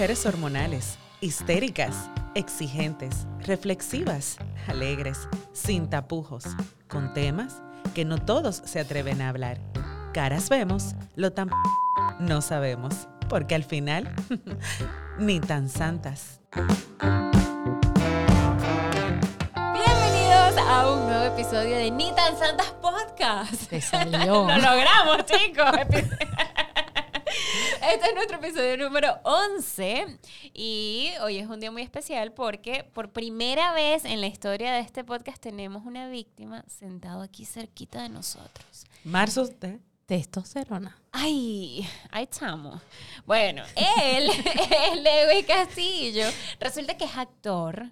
mujeres hormonales, histéricas, exigentes, reflexivas, alegres, sin tapujos, con temas que no todos se atreven a hablar. Caras vemos, lo tan no sabemos, porque al final ni tan santas. Bienvenidos a un nuevo episodio de Ni tan Santas Podcast. Te salió. Lo logramos, chicos. Este es nuestro episodio número 11 y hoy es un día muy especial porque por primera vez en la historia de este podcast tenemos una víctima sentado aquí cerquita de nosotros. Marzo de Testosterona. Ay, ahí estamos. Bueno, él es Lewis Castillo. Resulta que es actor,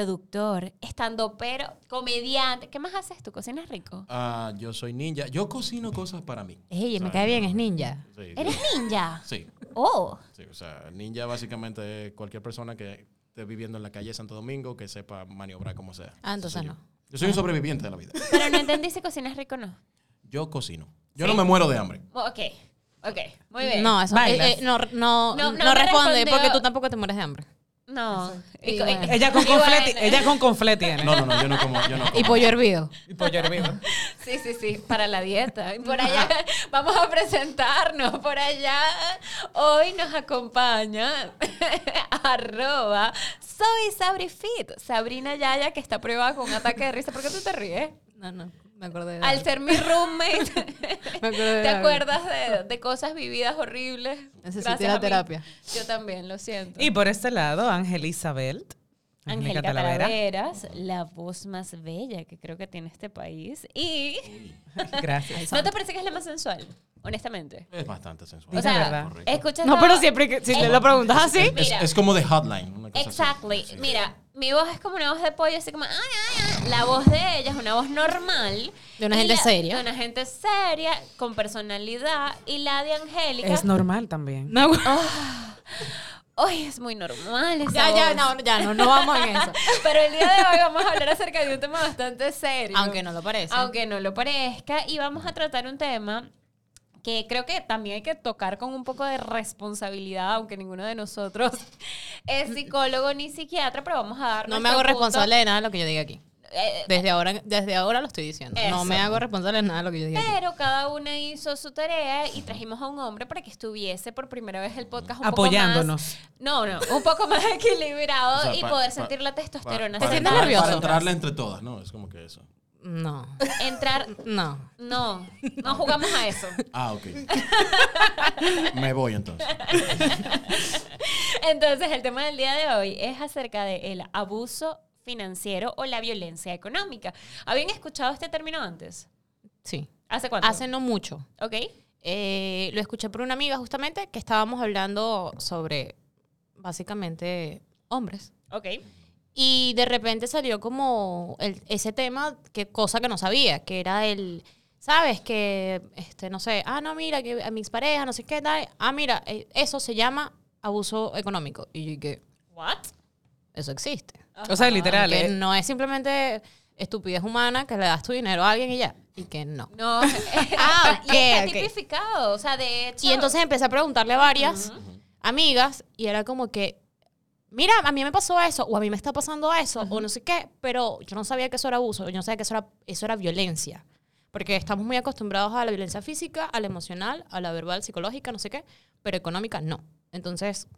productor, estando pero comediante. ¿Qué más haces tú? ¿Cocinas rico? Ah, yo soy ninja. Yo cocino cosas para mí. Ey, me cae bien, es ninja. Sí, sí. ¿Eres ninja? Sí, Oh. sí, o sea, ninja básicamente es cualquier persona que esté viviendo en la calle de Santo Domingo que sepa maniobrar como sea. Ah, entonces yo. no. Yo soy un sobreviviente de la vida. Pero no entendí si cocinas rico o no. Yo cocino. Yo no me muero de hambre. Ok, ok, muy bien. No, eso eh, eh, no, no, No, no, responde respondió. porque tú tampoco te mueres de hambre. No. Y bueno. Ella con confleti, bueno. ella con confleti. No, no, no, yo no como. Yo no como. Y pollo hervido. Y pollo hervido. Sí, sí, sí, para la dieta. Y por allá vamos a presentarnos. Por allá hoy nos acompaña arroba soy Sabrifit. Sabrina Yaya que está prueba con un ataque de risa. ¿Por qué tú te ríes? No, no, me acordé de Al ser mi roommate, Me acordé de ¿te algo. acuerdas de, de cosas vividas horribles? Necesité Gracias la mí. terapia. Yo también, lo siento. Y por este lado, Ángel Isabel. Angélica Talavera. Talaveras, la voz más bella que creo que tiene este país. Y Gracias. ¿no te parece que es la más sensual? Honestamente. Es bastante sensual. O sea, verdad. Correcto. escucha No, pero siempre que si Eh, le lo preguntas así. Es, mira. es como de hotline. una cosa así. Exactly. Mira, mi voz es como una voz de pollo, así como... "Ay, ay, ay". La voz de ella es una voz normal. De una gente la- seria. De una gente seria, con personalidad. Y la de Angélica... Es normal también. No, Ay, es muy normal esa ya, ya, no, ya, no, no vamos en eso. Pero el día de hoy vamos a hablar acerca de un tema bastante serio. Aunque no lo parece. Aunque no lo parezca. Y vamos a tratar un tema que creo que también hay que tocar con un poco de responsabilidad, aunque ninguno de nosotros es psicólogo ni psiquiatra, pero vamos a dar No me nuestro hago punto. responsable de nada de lo que yo diga aquí. Eh, Desde ahora, desde ahora lo estoy diciendo. No me hago responsable de nada de lo que yo diga aquí. pero cada una hizo su tarea y trajimos a un hombre para que estuviese por primera vez el podcast un Apoyándonos. poco más... No, no, un poco más equilibrado O sea, y pa- poder pa- sentir la testosterona. Pa- ¿Te para sientes entrar- nervioso? Para entrarle entre todas, ¿no? Es como que eso. No, Entrar... no. No, no jugamos a eso. Ah, ok. me voy entonces. Entonces, el tema del día de hoy es acerca del abuso financiero o la violencia económica. ¿Habían escuchado este término antes? Sí. ¿Hace cuánto? Hace no mucho. ¿Ok? Eh, lo escuché por una amiga justamente que estábamos hablando sobre básicamente hombres. Ok. Y de repente salió como el- ese tema, que cosa que no sabía, que era el, ¿sabes? Que, este, no sé, ah, no, mira, que a mis parejas, no sé qué tal. Ah, mira, eh, eso se llama abuso económico. Y yo dije, ¿What? Eso existe. O sea, literal, Que ¿eh? no es simplemente estupidez humana que le das tu dinero a alguien y ya. Y que no. No. Ah, y está ok, ok. tipificado. O sea, de hecho. Y entonces empecé a preguntarle a varias amigas y era como que, mira, a mí me pasó eso, o a mí me está pasando eso, o no sé qué, pero yo no sabía que eso era abuso, yo no sabía que eso era, eso era violencia. Porque estamos muy acostumbrados a la violencia física, a la emocional, a la verbal, psicológica, no sé qué, pero económica no. Entonces,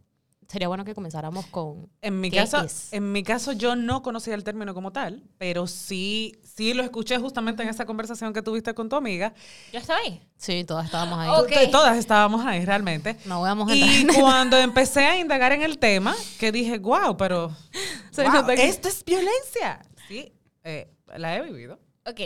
sería bueno que comenzáramos con... En mi ¿Qué caso, es? en mi caso yo no conocía el término como tal, pero sí, sí lo escuché justamente en esa conversación que tuviste con tu amiga. Yo estaba ahí. Sí, todas estábamos ahí. Ok. T- Todas estábamos ahí realmente. No vamos a Y cuando empecé a indagar en el tema, que dije, wow, pero wow, esto es violencia. Sí, eh, la he vivido. Ok.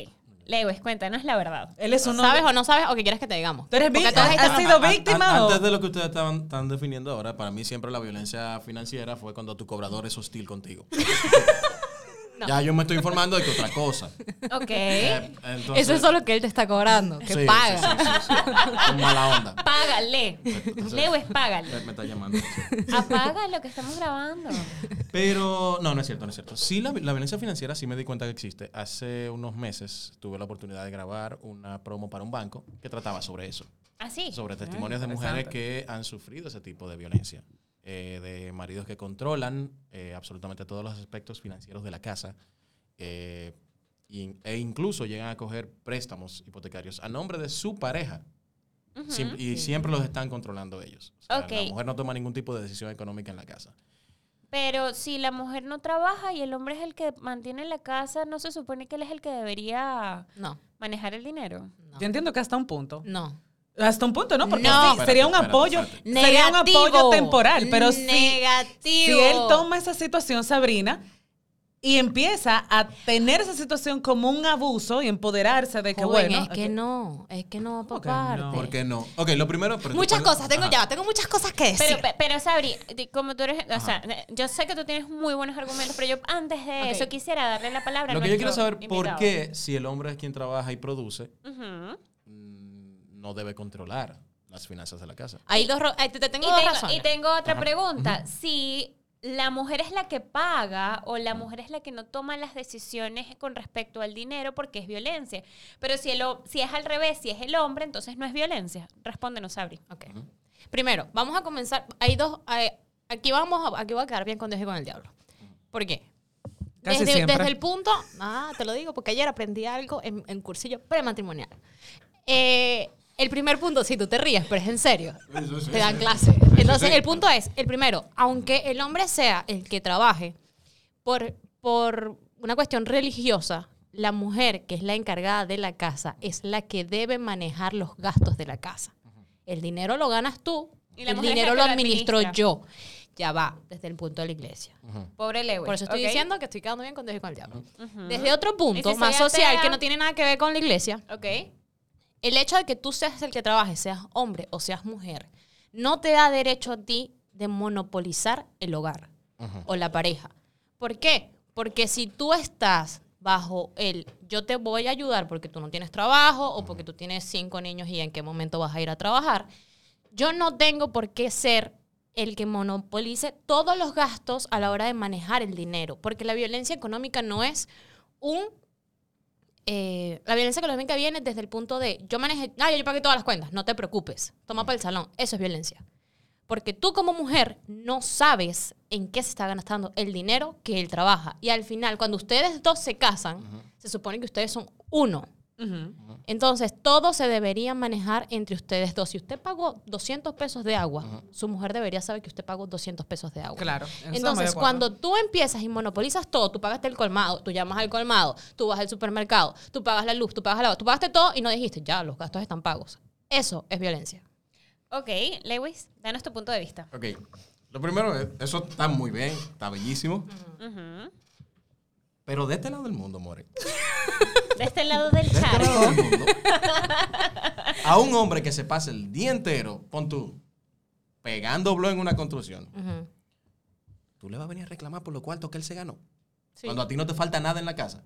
Lewis, cuéntanos la verdad. Él es uno. ¿Sabes o no sabes o qué quieres que te digamos? ¿Tú eres víctima? ¿Has sido an- víctima o- Antes de lo que ustedes estaban, están definiendo ahora, para mí siempre la violencia financiera fue cuando tu cobrador es hostil contigo. Ya yo me estoy informando de que otra cosa. Ok. Eh, entonces- Eso es solo que él te está cobrando, que Sí, paga. sí, sí, sí, sí. Con mala onda. Págale. Entonces- Lewis, págale. Me, me está llamando. Apaga lo que estamos grabando. Pero no, no es cierto, no es cierto. Sí, la, la violencia financiera sí me di cuenta que existe. Hace unos meses tuve la oportunidad de grabar una promo para un banco que trataba sobre eso. Así. Sobre testimonios de mujeres que han sufrido ese tipo de violencia. Eh, de maridos que controlan eh, absolutamente todos los aspectos financieros de la casa eh, y- e incluso llegan a coger préstamos hipotecarios a nombre de su pareja. Siem- y siempre los están controlando ellos. O sea, Ok. La mujer no toma ningún tipo de decisión económica en la casa. Pero si la mujer no trabaja y el hombre es el que mantiene la casa, ¿no se supone que él es el que debería No, manejar el dinero? no. Yo entiendo que hasta un punto. No. Hasta un punto, ¿no? Porque No. sí, sería un Espérate, apoyo, espérate, sería un apoyo temporal, pero si, Negativo. si él toma esa situación, Sabrina, y empieza a tener esa situación como un abuso y empoderarse de que, Joven, bueno, es que no, es que no va por ¿Por qué no? parte. ¿Por qué no? Ok, lo primero... pero Muchas después- cosas, tengo Ajá. ya, tengo muchas cosas que decir. Pero, pe- pero Sabri, como tú eres, o sea, yo sé que tú tienes muy buenos argumentos, pero yo antes de eso quisiera darle la palabra a Lo que yo quiero saber, ¿por qué si el hombre es quien trabaja y produce, mm, no debe controlar las finanzas de la casa? Hay dos, ro- eh, te, te tengo Y dos tengo, razones. y tengo otra Ajá. pregunta. Si la mujer es la que paga o la mujer es la que no toma las decisiones con respecto al dinero porque es violencia. Pero si, el, si es al revés, si es el hombre, entonces no es violencia. Respóndenos, Sabri. Ok. Primero, vamos a comenzar. Hay dos. hay- aquí vamos a, aquí voy a quedar bien con Dios y con el diablo. ¿Por qué? Casi desde, siempre. desde el punto. Ah, te lo digo porque ayer aprendí algo en, en cursillo prematrimonial. Eh, el primer punto, si tú te ríes, pero es en serio. Te dan clase. Entonces, sí. el punto es: el primero, aunque el hombre sea el que trabaje por, por una cuestión religiosa, la mujer, que es la encargada de la casa, es la que debe manejar los gastos de la casa. El dinero lo ganas tú, Y la el dinero lo administro administra. yo. Ya va, desde el punto de la iglesia. Pobre Lewis. Por eso estoy ¿ok? diciendo que estoy quedando bien con Dios y con el diablo. Ujú. Desde otro ¿Y punto, si más social, atea? que no tiene nada que ver con la iglesia, Ok. El hecho de que tú seas el que trabaje, seas hombre o seas mujer, no te da derecho a ti de monopolizar el hogar o la pareja. ¿Por qué? Porque si tú estás bajo el yo te voy a ayudar porque tú no tienes trabajo o porque tú tienes cinco niños y en qué momento vas a ir a trabajar, yo no tengo por qué ser el que monopolice todos los gastos a la hora de manejar el dinero, porque la violencia económica no es un eh, la violencia económica viene desde el punto de yo manejé, ah, yo pagué todas las cuentas, no te preocupes, toma para el salón. Eso es violencia. Porque tú como mujer no sabes en qué se está gastando el dinero que él trabaja. Y al final, cuando ustedes dos se casan, se supone que ustedes son uno. Entonces, todo se debería manejar entre ustedes dos. Si usted pagó 200 pesos de agua, su mujer debería saber que usted pagó 200 pesos de agua. Claro. Entonces, cuando tú empiezas y monopolizas todo, tú pagaste el colmado, tú llamas al colmado, tú vas al supermercado, tú pagas la luz, tú pagas el agua, tú pagaste todo y no dijiste, ya, los gastos están pagos. Eso es violencia. Ok, Lewis, danos tu punto de vista. Ok. Lo primero es, eso está muy bien, está bellísimo. Ujú. Pero de este lado del mundo, More. De este lado del De este lado charco. del mundo. A un hombre que se pasa el día entero, pon tú, pegando blog en una construcción, tú le vas a venir a reclamar por lo cuartos que él se ganó. Sí. Cuando a ti no te falta nada en la casa.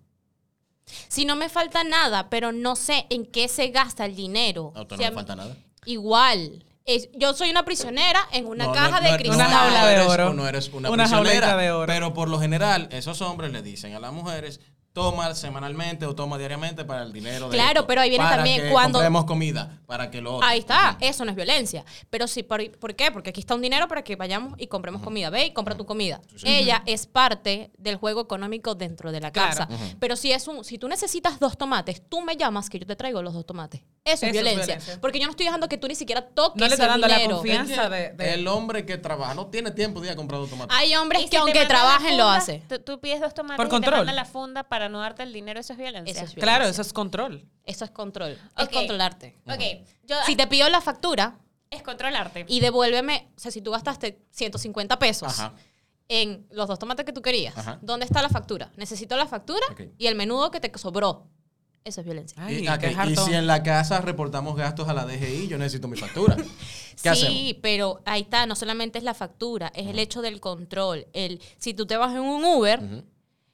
Si no me falta nada, pero no sé en qué se gasta el dinero. A usted Si no a le mí- falta nada. Igual. Es- yo soy una prisionera en una No, caja no, de no, cristal. Una jaula de oro. No eres una, Una prisionera. de oro. Pero por lo general, esos hombres le dicen a las mujeres, toma semanalmente o toma diariamente para el dinero de Claro, esto, pero ahí viene para también que cuando- compremos comida, para que lo otro. Ahí está, eso no es violencia. Pero sí, ¿por, por qué? Porque aquí está un dinero para que vayamos y compremos comida. Ve y compra tu comida. Ella es parte del juego económico dentro de la Claro. casa. Pero si es un, si tú necesitas dos tomates, tú me llamas que yo te traigo los dos tomates. Eso, Eso es es violencia. Porque yo no estoy dejando que tú ni siquiera toques No le está dando la dinero. confianza de, de- El hombre que trabaja no tiene tiempo de ir a comprar dos tomates. Hay hombres si que aunque la trabajen lo funda, hace. Tú, tú pides dos tomates Por y control. te mandan la funda para no darte el dinero, eso es violencia. Eso es violencia. Claro, eso es control. Eso es control. Es controlarte. Ok, yo, Si te pido la factura es controlarte. y devuélveme, o sea, si tú gastaste 150 pesos Ajá. en los dos tomates que tú querías, Ajá. ¿dónde está la factura? Necesito la factura y el menudo que te sobró. Eso es violencia. Ay, y, si en la casa reportamos gastos a la DGI, yo necesito mi factura. ¿Qué sí, hacemos? pero ahí está, no solamente es la factura, es el hecho del control. El, si tú te vas en un Uber.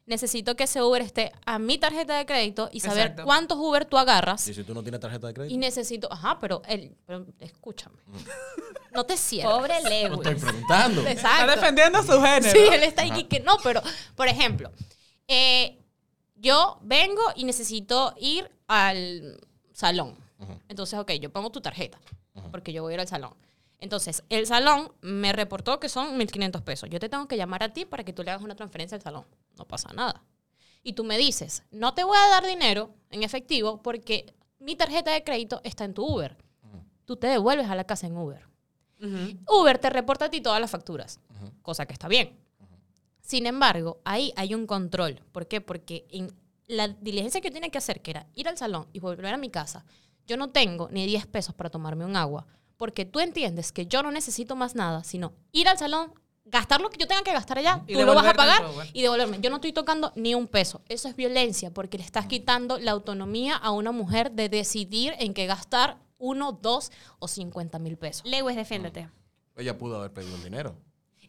Necesito que ese Uber esté a mi tarjeta de crédito y saber Exacto. cuántos Uber tú agarras. Y si tú no tienes tarjeta de crédito, Y necesito, ajá, pero, el, pero escúchame. No te cierres. Pobre no estoy Lewis. preguntando. Está Exacto. defendiendo su género. Sí, él está ahí que no, pero, por ejemplo, eh, yo vengo y necesito ir al salón. Entonces, ok, yo pongo tu tarjeta, porque yo voy a ir al salón. Entonces, el salón me reportó que son 1.500 pesos. Yo te tengo que llamar a ti para que tú le hagas una transferencia al salón. No pasa nada. Y tú me dices, no te voy a dar dinero en efectivo porque mi tarjeta de crédito está en tu Uber. Tú te devuelves a la casa en Uber. Uber te reporta a ti todas las facturas, cosa que está bien. Sin embargo, ahí hay un control. ¿Por qué? Porque en la diligencia que yo tenía que hacer, que era ir al salón y volver a mi casa, yo no tengo ni 10 pesos para tomarme un agua, porque tú entiendes que yo no necesito más nada, sino ir al salón, gastar lo que yo tenga que gastar allá, Y tú lo vas a pagar y devolverme. Yo no estoy tocando ni un peso. Eso es violencia, porque le estás quitando la autonomía a una mujer de decidir en qué gastar uno, dos o 50 mil pesos. Lewis, defiéndete. Ella pudo haber pedido el dinero.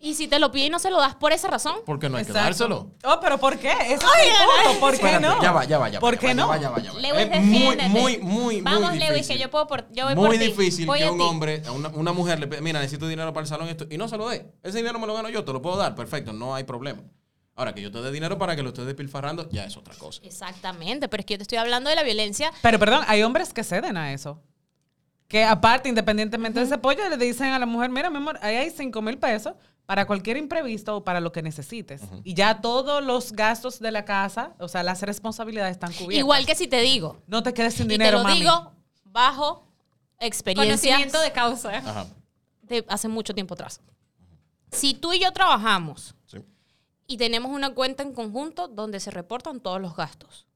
Y si te lo pide y no se lo das por esa razón, Porque no hay que Exacto. dárselo. Oh, pero ¿por qué? Ese es el punto. ¿Por qué no? Ya va, ya va, ya va. ¿Por qué no? Ya va, ya va, ya va. Lewis, Es muy, defiéndete. muy, muy, Vamos, muy Lewis, difícil. que yo puedo por, yo voy por Muy difícil Voy que a un ti. hombre, a una, una mujer le pida, mira, necesito dinero para el salón esto, y no se lo dé. Ese dinero me lo gano yo, te lo puedo dar, perfecto, no hay problema. Ahora, que yo te dé dinero para que lo estés despilfarrando, ya es otra cosa. exactamente, pero es que yo te estoy hablando de la violencia. Pero perdón, hay hombres que ceden a eso. Que aparte, independientemente de ese pollo, le dicen a la mujer, mira, mi amor, ahí hay 5 mil pesos para cualquier imprevisto o para lo que necesites. Y ya todos los gastos de la casa, o sea, las responsabilidades están cubiertas. Igual que si te digo, No te quedes sin y dinero, te lo mami. digo bajo experiencia Conocimiento de causa. Ajá. de hace mucho tiempo atrás. Si tú y yo trabajamos Sí. y tenemos una cuenta en conjunto donde se reportan todos los gastos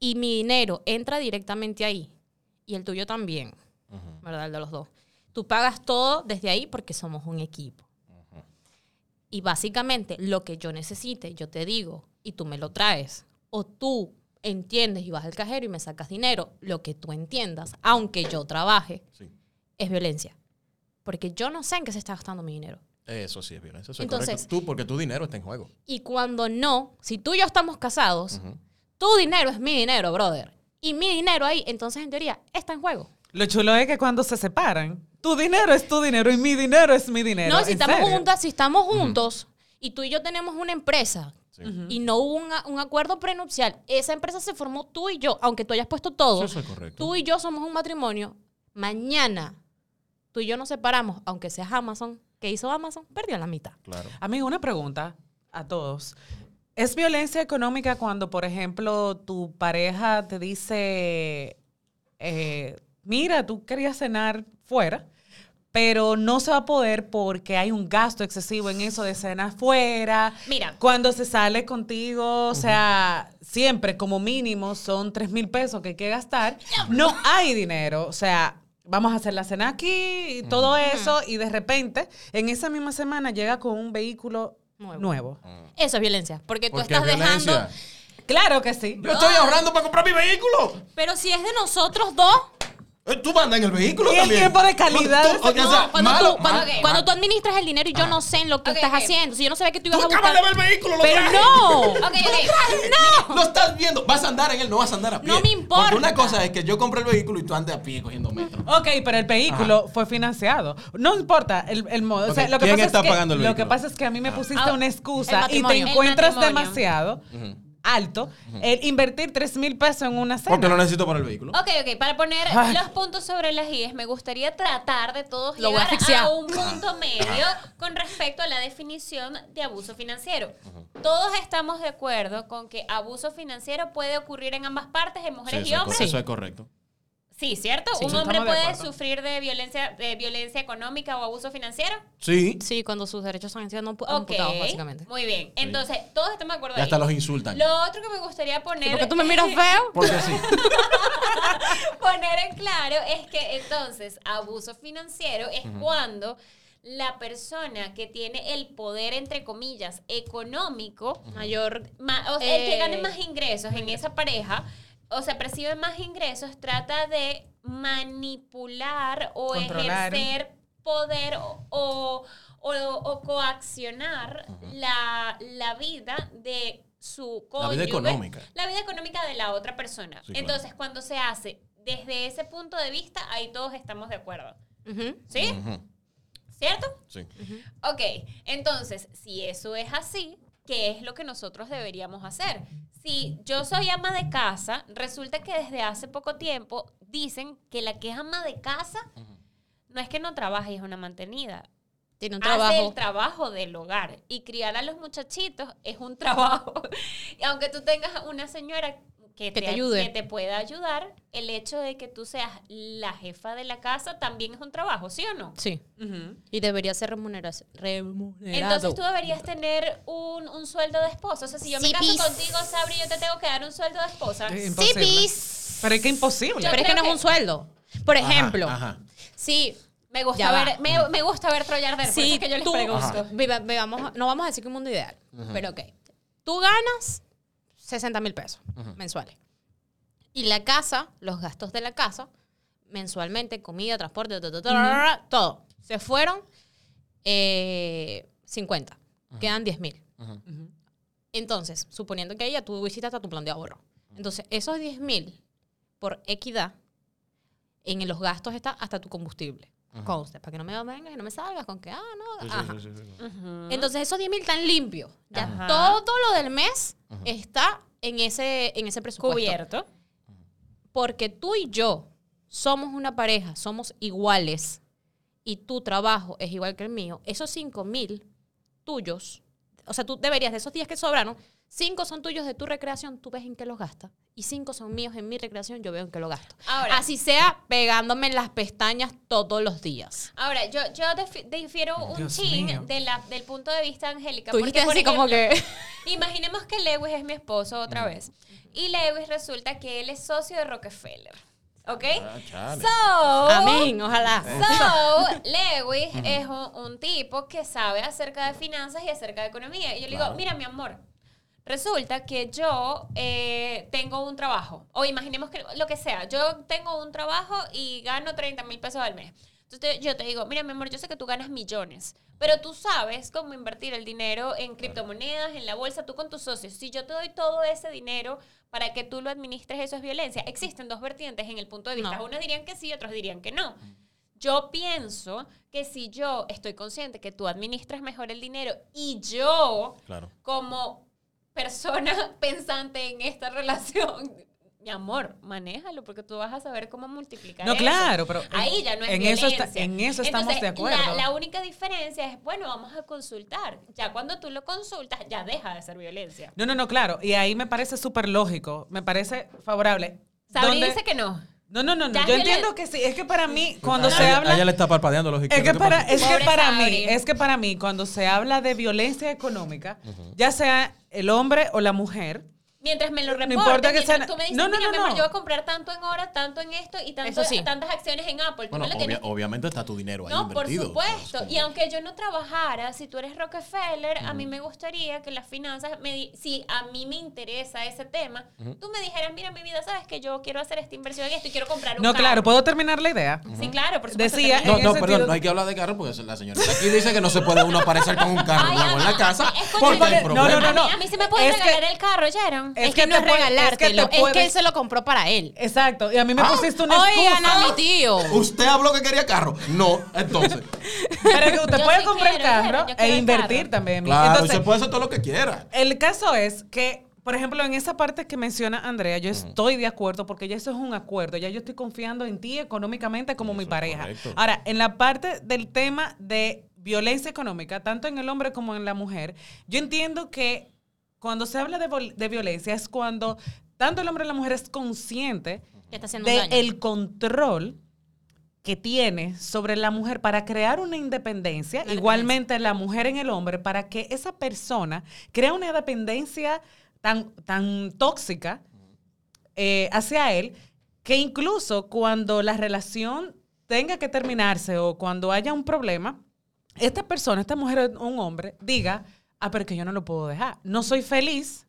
y mi dinero entra directamente ahí y el tuyo también, ¿verdad? El de los dos. Tú pagas todo desde ahí porque somos un equipo. Y básicamente lo que yo necesite, yo te digo y tú me lo traes. O tú entiendes y vas al cajero y me sacas dinero, lo que tú entiendas, aunque yo trabaje, Sí. es violencia. Porque yo no sé en qué se está gastando mi dinero. Eso sí es violencia. Eso es Entonces- correcto. Tú, porque tu dinero está en juego. Y cuando no, si tú y yo estamos casados, tu dinero es mi dinero, brother. Y mi dinero ahí, entonces en teoría, está en juego. Lo chulo es que cuando se separan, tu dinero es tu dinero y mi dinero es mi dinero. no, si ¿En estamos serio? juntas, si estamos juntos y tú y yo tenemos una empresa Sí. y no hubo un acuerdo prenupcial, esa empresa se formó tú y yo, aunque tú hayas puesto todo, Eso es correcto. tú y yo somos un matrimonio, mañana tú y yo nos separamos, aunque seas Amazon, ¿qué hizo Amazon? Perdió la mitad. Claro. Amigo, una pregunta a todos. ¿Es violencia económica cuando, por ejemplo, tu pareja te dice, eh, mira, tú querías cenar fuera, pero no se va a poder porque hay un gasto excesivo en eso de cenar fuera? Mira. Cuando se sale contigo, o sea, siempre como mínimo son 3 mil pesos que hay que gastar, no hay dinero, o sea... Vamos a hacer la cena aquí y todo eso, y de repente, en esa misma semana llega con un vehículo Nuevo. nuevo. Eso es violencia, porque tú Porque estás violencia. dejando... Claro que sí. Yo estoy ahorrando para comprar mi vehículo. Pero si es de nosotros dos, Tú mandas en el vehículo Y también. tiempo de calidad Tú- de ese- o sea, No, cuando, malo, tú, cuando, malo, cuando malo. tú administras el dinero y yo no sé en lo que Ok, estás haciendo. Si yo no sabía que tú Tú ibas a acabas buscar. de ver el vehículo, lo Pero traje. no. Ok. Lo estás viendo. Vas a andar en él, no vas a andar a pie. No me importa. Porque una cosa es que yo compré el vehículo y tú andes a pie cogiendo metro. Ok, pero el vehículo fue financiado. No importa el, el modo. o sea, lo que ¿quién pasa está es que, pagando el Lo que vehículo? pasa es que a mí me pusiste Ah, una el excusa y te encuentras matrimonio. Alto el invertir 3 mil pesos en una cena. Porque lo necesito para el vehículo. Ok, ok, para poner Ay. los puntos sobre las IES, me gustaría tratar de todos Lo voy a llegar a un punto medio con respecto a la definición de abuso financiero. Todos estamos de acuerdo con que abuso financiero puede ocurrir en ambas partes, en mujeres y es, hombres. eso es correcto. Sí, ¿cierto? Sí, ¿Un sí, hombre de puede sufrir de violencia, de violencia económica o abuso financiero? Sí. Sí, cuando sus derechos han sido ampu- Ok, amputados, básicamente. muy bien. Entonces, todos estamos de acuerdo Y hasta ahí. los insultan. Lo otro que me gustaría poner... ¿Por qué tú me miras feo? Porque sí. poner en claro es que entonces abuso financiero es cuando la persona que tiene el poder, entre comillas, económico, Mayor. ma- o sea, el que Eh, gane más ingresos en esa pareja, o sea, percibe más ingresos, trata de manipular o Controlar. ejercer poder o, o, o- o coaccionar la, la vida de su La vida cónyuge, económica. la vida económica de la otra persona. Sí, claro. Entonces, cuando se hace desde ese punto de vista, ahí todos estamos de acuerdo. ¿Sí? ¿Cierto? Sí. Ok, entonces, si eso es así, ¿qué es lo que nosotros deberíamos hacer? Si yo soy ama de casa, resulta que desde hace poco tiempo dicen que la que es ama de casa no es que no trabaje y es una mantenida. Tiene un Hace trabajo. el trabajo del hogar. Y criar a los muchachitos es un trabajo. y aunque tú tengas una señora que, Que te ayude. que te pueda ayudar, el hecho de que tú seas la jefa de la casa también es un trabajo, ¿sí o no? Sí. Y debería ser remuneración. remunerado. Entonces tú deberías tener un, un sueldo de esposa. O sea, si yo me Sí, caso pis. contigo, Sabri, yo te tengo que dar un sueldo de esposa. Es Sí, imposible. pis. Pero es que imposible. Yo Pero es que no es un sueldo. Por Ajá, ejemplo, Ajá. si Me gusta ver, me, me gusta ver Troy arder, por eso si es que yo les tú, pregunto. Viva- vivamos- no vamos a decir que un mundo ideal, pero ok. Tú ganas 60 mil pesos mensuales. Y la casa, los gastos de la casa, mensualmente, comida, transporte, ta, ta, ta, todo. Se fueron eh, 50. Quedan 10 mil. Entonces, suponiendo que ella tú hiciste hasta tu plan de ahorro. Entonces, esos 10 mil por equidad, en los gastos está hasta tu combustible. Conste, para que no me vengas y no me salgas con que, ah, no, Sí, sí, ajá. sí, sí, sí. Ujú. Entonces, esos 10 mil están limpios. Ya Ajá. todo lo del mes está en ese, en ese presupuesto. Cubierto. Porque tú y yo somos una pareja, somos iguales y tu trabajo es igual que el mío, esos 5 mil tuyos, o sea, tú deberías, de esos días que sobraron, 5 son tuyos de tu recreación, tú ves en qué los gastas. Y 5 son míos en mi recreación, yo veo en qué los gasto. Ahora- Así sea pegándome en las pestañas todos los días. Ahora, yo, yo difi- difiero un Dios chin mío. de la, del punto de vista de Angélica. Tú porque, dijiste por así como ejemplo, que... Imaginemos que Lewis es mi esposo otra vez. Y Lewis resulta que él es socio de Rockefeller. ¿Ok? Ah, chale. So, Amén, ojalá. So, Lewis es un, un tipo que sabe acerca de finanzas y acerca de economía. Y yo le digo, Claro. mira, mi amor, resulta que yo eh, tengo un trabajo. O imaginemos que lo que sea, yo tengo un trabajo y gano 30 mil pesos al mes. Entonces yo te digo, mira, mi amor, yo sé que tú ganas millones, pero tú sabes cómo invertir el dinero en criptomonedas, en la bolsa, tú con tus socios. Si yo te doy todo ese dinero para que tú lo administres, eso es violencia. Existen dos vertientes en el punto de vista. No. Unos dirían que sí, otros dirían que no. Yo pienso que si yo estoy consciente que tú administras mejor el dinero y yo, Claro. como persona pensante en esta relación, mi amor, manéjalo porque tú vas a saber cómo multiplicar No, eso. claro, pero Ahí ya no es en eso está- violencia. en eso estamos Entonces, de acuerdo. La, la única diferencia es, bueno, vamos a consultar. Ya cuando tú lo consultas, ya deja de ser violencia. No, no, no, claro. Y ahí me parece súper lógico. Me parece favorable. Sabri Donde- dice que no. No, no, no, no. Yo entiendo que sí. Es que para mí, cuando A se ella- habla. a ella le está parpadeando los Es que, ¿Qué para, es que para mí, es que para mí, cuando se habla de violencia económica, ya sea el hombre o la mujer, Mientras me lo No reportes, importa que mientras sea- tú me dices, No, no, mira, no, mi amor, no. yo voy a comprar tanto en hora, tanto en esto y tanto, sí. tantas acciones en Apple. Bueno, tienes obviamente está tu dinero ahí No, por supuesto. Pues, Y aunque yo no trabajara, si tú eres Rockefeller, a mí me gustaría que las finanzas, me di- si a mí me interesa ese tema, tú me dijeras, mira mi vida, sabes que yo quiero hacer esta inversión en esto y quiero comprar un no, carro. claro, ¿puedo terminar la idea? Sí, claro, por supuesto. Decía-. No, no, perdón, sentido- no hay que hablar de carro porque la señorita aquí dice que no se puede uno aparecer con un carro Ay, en la no, casa No, no, no, no. A mí, sí me pueden Es que- regalar el carro, Sharon. Es Es, que, que no es regalártelo, es que es, él se lo compró para él. Exacto. Y a mí me Ah, pusiste una Oigan excusa. a mi tío. Usted habló que quería carro. No, entonces. Pero que usted Yo puede sí comprar quiero, carro e invertir carro. también. Claro, Entonces, usted puede hacer todo lo que quiera. El caso es que, por ejemplo, en esa parte que menciona Andrea, yo estoy de acuerdo porque ya eso es un acuerdo. Ya yo estoy confiando en ti económicamente como mi pareja. correcto. Ahora, en la parte del tema de violencia económica, tanto en el hombre como en la mujer, yo entiendo que cuando se habla de, de violencia es cuando tanto el hombre y la mujer es consciente del control que tiene sobre la mujer para crear una independencia, Una igualmente la mujer en el hombre, para que esa persona crea una dependencia tan, tan tóxica eh, hacia él, que incluso cuando la relación tenga que terminarse o cuando haya un problema, esta persona, esta mujer o un hombre, diga, ah, pero que yo no lo puedo dejar. No soy feliz.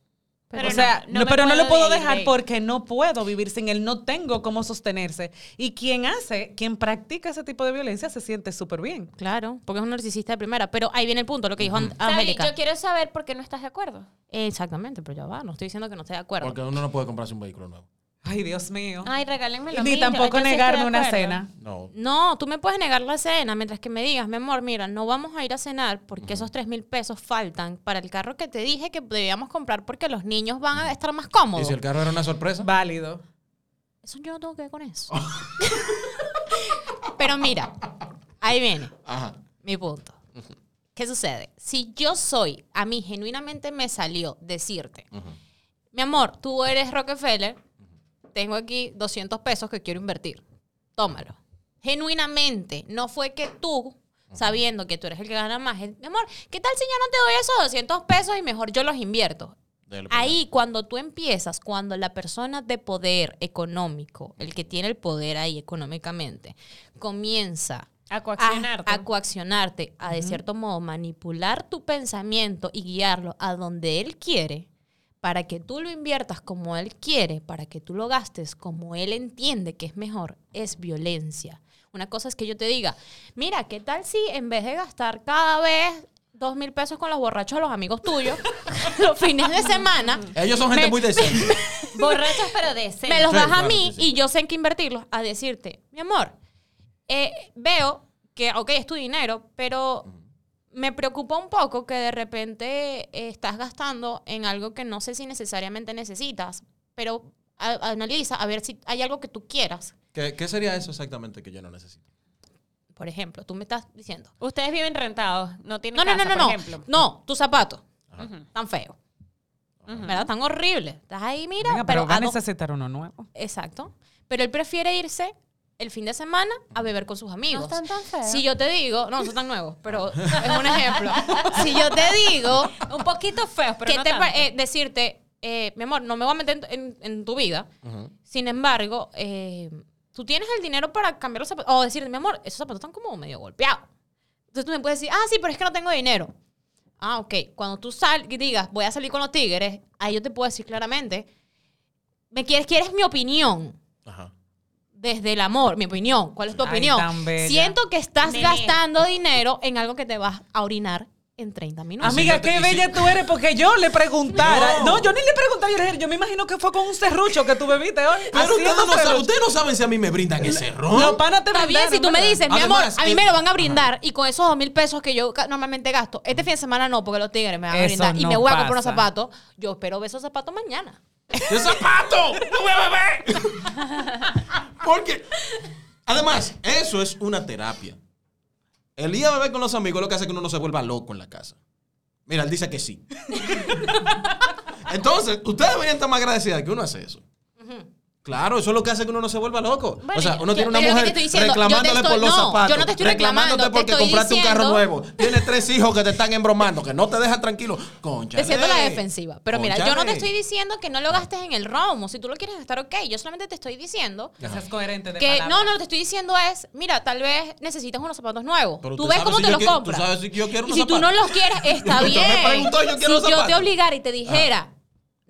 Pero o no- sea, no pero no lo puedo ir dejar porque no puedo vivir sin él, no tengo cómo sostenerse. Y quien hace, quien practica ese tipo de violencia se siente súper bien. Claro, porque es un narcisista de primera. Pero ahí viene el punto, lo que dijo Angélica. yo quiero saber por qué no estás de acuerdo. Exactamente, pero ya va, no estoy diciendo que no esté de acuerdo. Porque uno no puede comprarse un vehículo nuevo. Ay, Dios mío. Ay, regálenme Y lo ni tampoco negarme una cena. No. No, tú me puedes negar la cena mientras que me digas, mi amor, mira, no vamos a ir a cenar porque esos 3 mil pesos faltan para el carro que te dije que debíamos comprar porque los niños van a estar más ¿Y cómodos. si el carro era una sorpresa? Válido. Eso yo no tengo que ver con eso. Pero mira, Ahí viene Ajá. mi punto. ¿Qué sucede? Si yo soy, a mí genuinamente me salió decirte, mi amor, tú eres Rockefeller, tengo aquí 200 pesos que quiero invertir. Tómalo. Genuinamente, no fue que tú, sabiendo que tú eres el que gana más, el- mi amor, ¿qué tal si yo no te doy esos 200 pesos y mejor yo los invierto? Ahí, cuando tú empiezas, cuando la persona de poder económico, el que tiene el poder ahí económicamente, comienza A a, coaccionarte. a coaccionarte, a de cierto modo manipular tu pensamiento y guiarlo a donde él quiere, para que tú lo inviertas como él quiere, para que tú lo gastes como él entiende que es mejor, es violencia. Una cosa es que yo te diga, mira, ¿qué tal si en vez de gastar cada vez dos mil pesos con los borrachos de los amigos tuyos, los fines de semana, Ellos son gente Me- muy decente. Borrachos pero decentes. me los Sí, das a mí sí. y yo sé en qué invertirlos, a decirte, mi amor, eh, veo que, ok, es tu dinero, pero me preocupa un poco que de repente eh, estás gastando en algo que no sé si necesariamente necesitas, pero a- analiza a ver si hay algo que tú quieras. ¿Qué, qué sería eso exactamente que yo no necesito? Por ejemplo, tú me estás diciendo, Ustedes viven rentados, no tienen no, no, no, casa, no, por no, ejemplo. no, tus zapatos, tan feos. ¿verdad? Tan horribles. Estás ahí, mira, Venga, pero, pero va a necesitar uno nuevo. Exacto. Pero él prefiere irse el fin de semana a beber con sus No amigos. están tan feos. Si yo te digo, no, no son tan nuevos, pero es un ejemplo. Si yo te digo, Un poquito feos, pero que no te tanto. eh, decirte, eh, mi amor, no me voy a meter en, en- en tu vida. Sin embargo, eh, tú tienes el dinero para cambiar los zapatos. O decirte, mi amor, esos zapatos están como medio golpeados. Entonces tú me puedes decir, ah, sí, pero es que no tengo dinero. Ah, ok. Cuando tú sal y digas, voy a salir con los tigres, ahí yo te puedo decir claramente, me quieres, quieres mi opinión Ajá. Desde el amor, mi opinión. ¿Cuál es tu Ay, opinión? Siento que estás Nene. gastando dinero en algo que te vas a orinar en 30 minutos. Amiga, qué bella tú eres, porque yo le preguntara. No. No, yo ni le preguntaba, yo, le dije, yo me imagino que fue con un serrucho que tú bebiste hoy. Pero ustedes no, saben, ustedes no saben si a mí me brindan ese ron. Los panas te Está bien, si tú me dices, mi Además, amor, a mí el- me lo van a brindar y con esos dos mil pesos que yo normalmente gasto, este fin de semana no, porque los tigres me van a Eso brindar y no me voy a comprar unos zapatos, yo espero ver esos zapatos mañana. ¡De zapato! ¡No voy a beber! Porque, además, eso es una terapia. El ir a beber con los amigos lo que hace que uno no se vuelva loco en la casa. Mira, él dice que sí. Entonces, ustedes deberían estar más agradecidas de que uno hace eso. Claro, eso es lo que hace que uno no se vuelva loco. Bueno, o sea, uno yo- tiene una mujer diciendo, reclamándole estoy- por los no, zapatos. yo no te estoy reclamando, reclamándote te porque estoy compraste un carro nuevo. Tienes tres hijos que te están embromando, que no te dejan tranquilo. Concha. Te siento la defensiva. Pero mira, yo no te estoy diciendo que no lo gastes en el romo. Si tú lo quieres gastar, ok. Yo solamente te estoy diciendo Que seas coherente de que palabra. no, no, lo que te estoy diciendo es, mira, tal vez necesitas unos zapatos nuevos. Pero tú ves cómo si te los quiero- tú compras. sabes si yo quiero y si tú no los quieres, está bien. preguntó, yo quiero si yo te obligara y te dijera,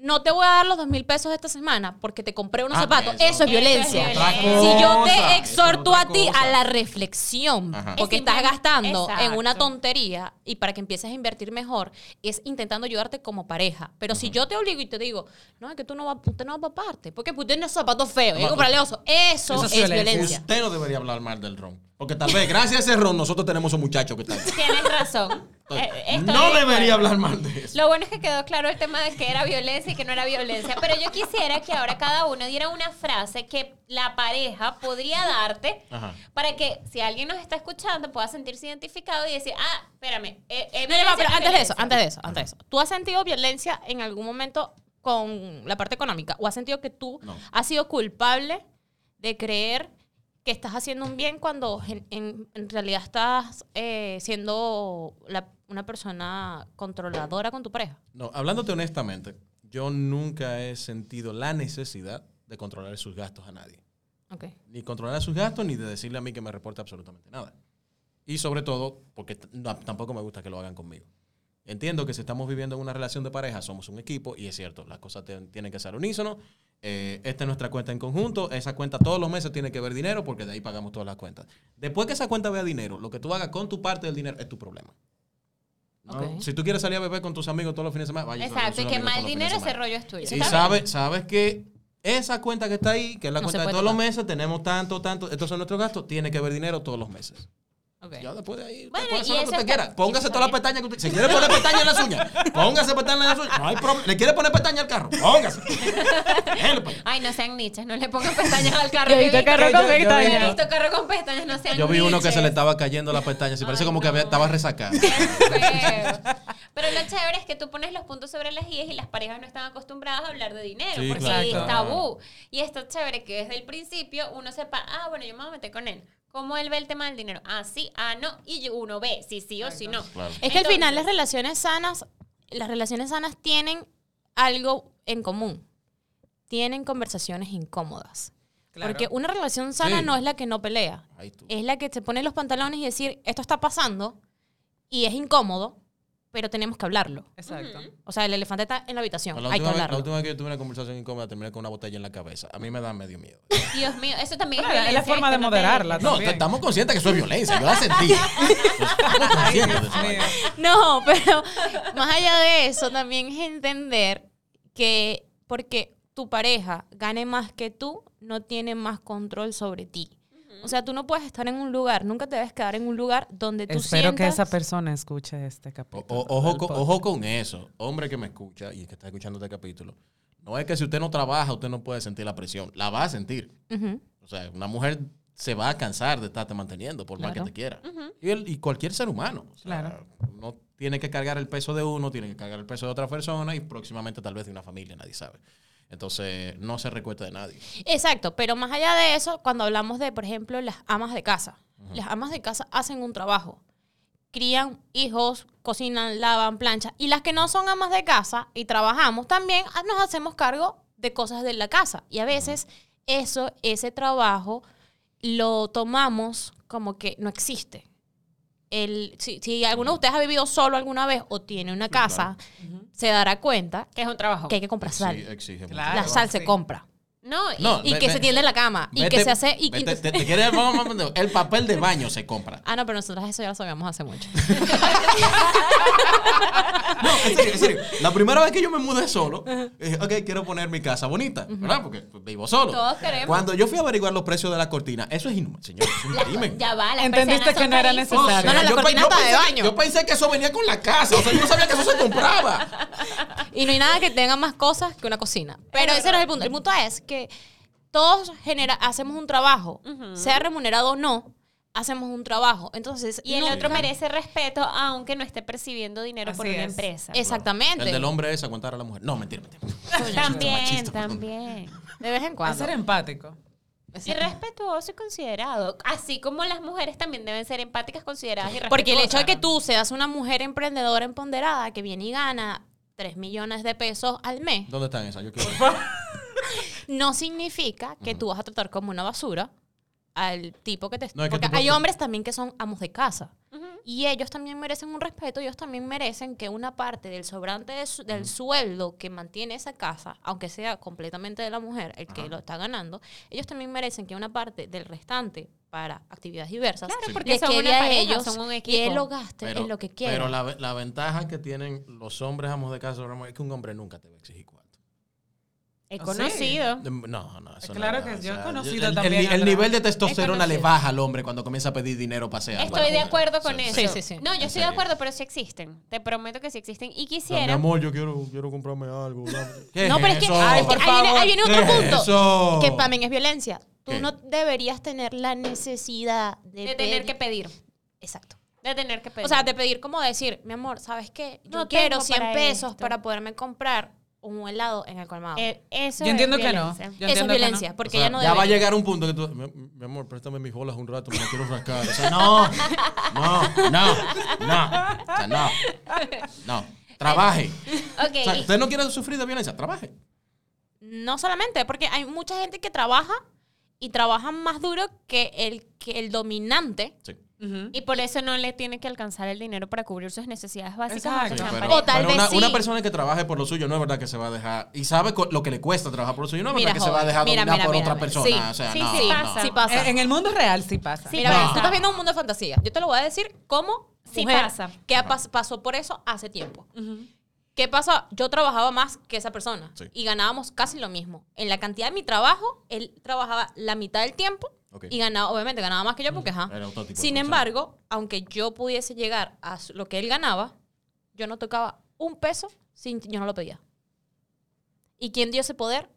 no te voy a dar los dos mil pesos esta semana porque te compré unos Ah, zapatos, eso. eso, es Eso es violencia. violencia. Si yo te exhorto a ti a la reflexión, Ajá. porque Es estás gastando en una tontería y para que empieces a invertir mejor, es intentando ayudarte como pareja. Pero si yo te obligo y te digo, no, es que tú no vas, usted no va para parte, porque usted tiene zapatos feos, y comprarle oso, eso, Eso es, violencia. violencia. Usted no debería hablar mal del ron. Porque tal vez gracias a ese ron nosotros tenemos un muchacho que está aquí. Tienes razón. Eh, no de debería hablar mal de eso. Lo bueno es que quedó claro el tema de que era violencia y que no era violencia. Pero yo quisiera que ahora cada uno diera una frase que la pareja podría darte Ajá. para que si alguien nos está escuchando pueda sentirse identificado y decir, ah, espérame. eh, eh, No, pero antes de eso, antes de eso, antes de eso. ¿Tú has sentido violencia en algún momento con la parte económica? ¿O has sentido que tú No. has sido culpable de creer que estás haciendo un bien cuando en, en- en realidad estás eh, siendo la- una persona controladora con tu pareja? No, hablándote honestamente, yo nunca he sentido la necesidad de controlar sus gastos a nadie. Ok. Ni controlar sus gastos, ni de decirle a mí que me reporte absolutamente nada. Y sobre todo, porque no, tampoco me gusta que lo hagan conmigo. Entiendo que si estamos viviendo en una relación de pareja, somos un equipo, y es cierto, las cosas tienen que ser unísono. Eh, esta es nuestra cuenta en conjunto. Esa cuenta todos los meses tiene que ver dinero, porque de ahí pagamos todas las cuentas. Después que esa cuenta vea dinero, lo que tú hagas con tu parte del dinero es tu problema. Si tú quieres salir a beber con tus amigos todos los fines de semana, vaya. Exacto, y que mal dinero ese rollo es tuyo. Y sabes, sabes que esa cuenta que está ahí, que es la No cuenta de todos los meses, tenemos tanto, tanto, estos son nuestros gastos, tiene que ver dinero todos los meses. Ok. Ya después de ahí, Bueno, puede lo que usted quiera. Póngase todas las pestañas que usted Se quiere poner pestañas en las uñas. Póngase pestañas en las uñas. No hay problema. ¿Le quiere poner pestañas al carro? Póngase. Pues. Ay, no sean nichas, no le pongan pestañas al carro. Yo he que visto carro con yo he pestañas. He visto carro con pestañas, no sean Yo vi uno que se le niches. estaba cayendo las pestañas y parece Ay, como que estaba feo. Pero lo chévere es que tú pones los puntos sobre las IES y las parejas no están acostumbradas a hablar de dinero, Sí, porque claro. es tabú. Y está chévere que desde el principio uno sepa, ah, bueno, yo me voy a meter con él. ¿Cómo él ve el tema del dinero? Ah, sí, ah, no. Y uno ve si sí o si no. Claro. Es que al final las relaciones sanas, las relaciones sanas tienen algo en común. Tienen conversaciones incómodas. Claro. Porque una relación sana Sí. no es la que no pelea. Es la que te pone los pantalones y decir, esto está pasando y es incómodo, pero tenemos que hablarlo. Exacto. O sea, el elefante está en la habitación. La Hay que última, vez, la hablarlo. última vez que yo tuve una conversación incómoda terminé con una botella en la cabeza. A mí me da medio miedo. Dios mío, eso también Claro, es la violencia, forma de moderarla. No, también. estamos conscientes que eso es violencia. Yo la sentí. Estamos conscientes de eso. Mío. No, pero más allá de eso, también es entender que porque tu pareja gane más que tú, no tiene más control sobre ti. O sea, tú no puedes estar en un lugar, nunca te debes quedar en un lugar donde tú Espero que esa persona escuche este capítulo. o- ojo, con, ojo con eso. Hombre que me escucha y que está escuchando este capítulo. No es que si usted no trabaja, usted no puede sentir la presión. La va a sentir. O sea, una mujer se va a cansar de estarte manteniendo, por más que te quiera. y, el- y cualquier ser humano. O sea, Claro. No tiene que cargar el peso de uno, tiene que cargar el peso de otra persona y próximamente tal vez de una familia, nadie sabe. Entonces, no se recuesta de nadie. Exacto, pero más allá de eso, cuando hablamos de, por ejemplo, las amas de casa, las amas de casa hacen un trabajo, crían hijos, cocinan, lavan, planchan, y las que no son amas de casa y trabajamos también ah, nos hacemos cargo de cosas de la casa. Y a veces eso, ese trabajo, lo tomamos como que no existe. El, si, si alguno de ustedes ha vivido solo alguna vez o tiene una casa, se dará cuenta Que es un trabajo. que hay que comprar sal. Exige la sal se sí. compra. No, y, No, Y ve- que ve- se tiende en la cama. y que se hace. Y, vete- te, te quieres- vamos, vamos, vamos, el papel de baño se compra. Ah, no, pero nosotros eso ya lo sabíamos hace mucho. No, en serio, en serio. La primera vez que yo me mudé solo, dije, ok, quiero poner mi casa bonita, ¿verdad? Porque vivo solo. Todos queremos. Cuando yo fui a averiguar los precios de la cortina, eso es inhumano, señor, es un crimen. ya va, Entendiste que no era necesario. No, no, la yo, cortina yo está de baño. Yo pensé que eso venía con la casa, o sea, yo no sabía que eso se compraba. Y no hay nada que tenga más cosas que una cocina. Pero ese no es el punto. El punto es que todos genera, hacemos un trabajo, sea remunerado o no, hacemos un trabajo. Entonces, Y el nunca- otro merece respeto aunque no esté percibiendo dinero por una es. empresa. Exactamente. El del hombre es aguantar a la mujer. No, mentira, mentira. También, machista, también. De vez en A cuando. ser empático. Y respetuoso y considerado. Así como las mujeres también deben ser empáticas, consideradas y respetuosas. Porque el hecho de que tú seas una mujer emprendedora, empoderada, que viene y gana 3 millones de pesos al mes, ¿Dónde están esas? Yo quiero. no significa que tú vas a tratar como una basura al tipo que te... No, es que porque hay hombres también que son amos de casa. Y ellos también merecen un respeto, ellos también merecen que una parte del sobrante de su- del sueldo que mantiene esa casa, aunque sea completamente de la mujer, el que lo está ganando, ellos también merecen que una parte del restante para actividades diversas Claro, Sí. porque le son quede una a pareja, ellos son un y equipo. él lo gaste en lo que quiera. Pero la, ve- la ventaja que tienen los hombres amos de casa es que un hombre nunca te va a exigir. He ¿Ah, sí? conocido. No, no, eso Claro no, que o yo he sea, conocido el, también, El, el nivel de testosterona le baja al hombre cuando comienza a pedir dinero para hacer algo. Estoy de acuerdo con Sí, eso. sí, sí, sí. No, yo estoy de acuerdo, pero sí existen. Te prometo que sí existen. Y sea, mi quisiera. amor, yo quiero, quiero comprarme algo. ¿Qué No, pero es que, es que por ahí, viene, favor. ahí viene ¿Qué otro punto. eso? Que también es violencia. Tú ¿Qué? no deberías tener la necesidad de, de tener que pedir. Exacto. De tener que pedir. O sea, de pedir como decir, mi amor, ¿sabes qué? Yo No quiero tengo 100 para pesos esto. para poderme comprar un helado en el colmado. Eh, eso Yo entiendo es que no. violencia. Yo Eso es entiendo que no. violencia, O porque sea, ella no ya va a debería. llegar un punto que tú, mi, mi amor, préstame mis bolas un rato, me las quiero rascar. O sea, no, no, no, no, o sea, no, no. Trabaje. Ok. O sea, usted no quiere sufrir de violencia, trabaje. No solamente, porque hay mucha gente que trabaja y trabaja más duro que el, que el dominante. Sí. Y por eso no le tiene que alcanzar el dinero para cubrir sus necesidades básicas. Exacto. pero. O tal pero vez una, sí. una persona que trabaje por lo suyo no es verdad que se va a dejar y sabe co- lo que le cuesta trabajar por lo suyo, no es Mira, verdad que se va a dejar mira, dominar mira, por mira, otra persona. Sí, o sea, sí, no, sí no. pasa. Sí pasa. En el mundo real sí pasa. Sí Mira, tú estás viendo un mundo de fantasía. Yo te lo voy a decir cómo Sí mujer pasa. que pas- pasó por eso hace tiempo. ¿Qué pasa? Yo trabajaba más que esa persona Sí. y ganábamos casi lo mismo. En la cantidad de mi trabajo, él trabajaba la mitad del tiempo Y ganaba, obviamente ganaba más que yo porque, ajá. Era otro tipo de Sin embargo, aunque yo pudiese llegar a lo que él ganaba, yo no tocaba un peso sin yo no lo pedía. ¿Y quién dio ese poder?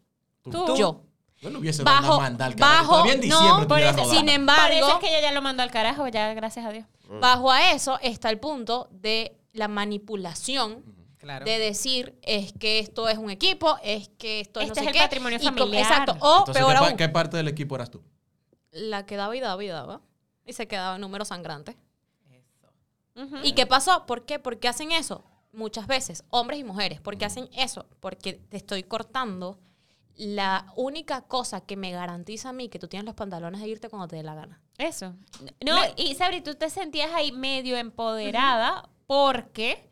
Tú. Yo. Yo no hubiese dado Bajo, una manda al carajo. bajo, en no, tú eso, sin Por embargo, eso es que ella ya lo mandó al carajo, ya gracias a Dios. bajo a eso está el punto de la manipulación Claro. de decir es que esto es un equipo, es que esto es Este no es sé el qué, patrimonio y familiar. exacto. O Entonces, peor ¿qué, pa- aún, qué parte del equipo eras tú? La que daba y daba y daba y se quedaba en números sangrantes. Ujú. ¿Y qué pasó? ¿Por qué? ¿Por qué hacen eso? Muchas veces, hombres y mujeres. ¿Por qué hacen eso? Porque te estoy cortando la única cosa que me garantiza a mí que tú tienes los pantalones de irte cuando te dé la gana. Eso. No, y Sabri, tú te sentías ahí medio empoderada porque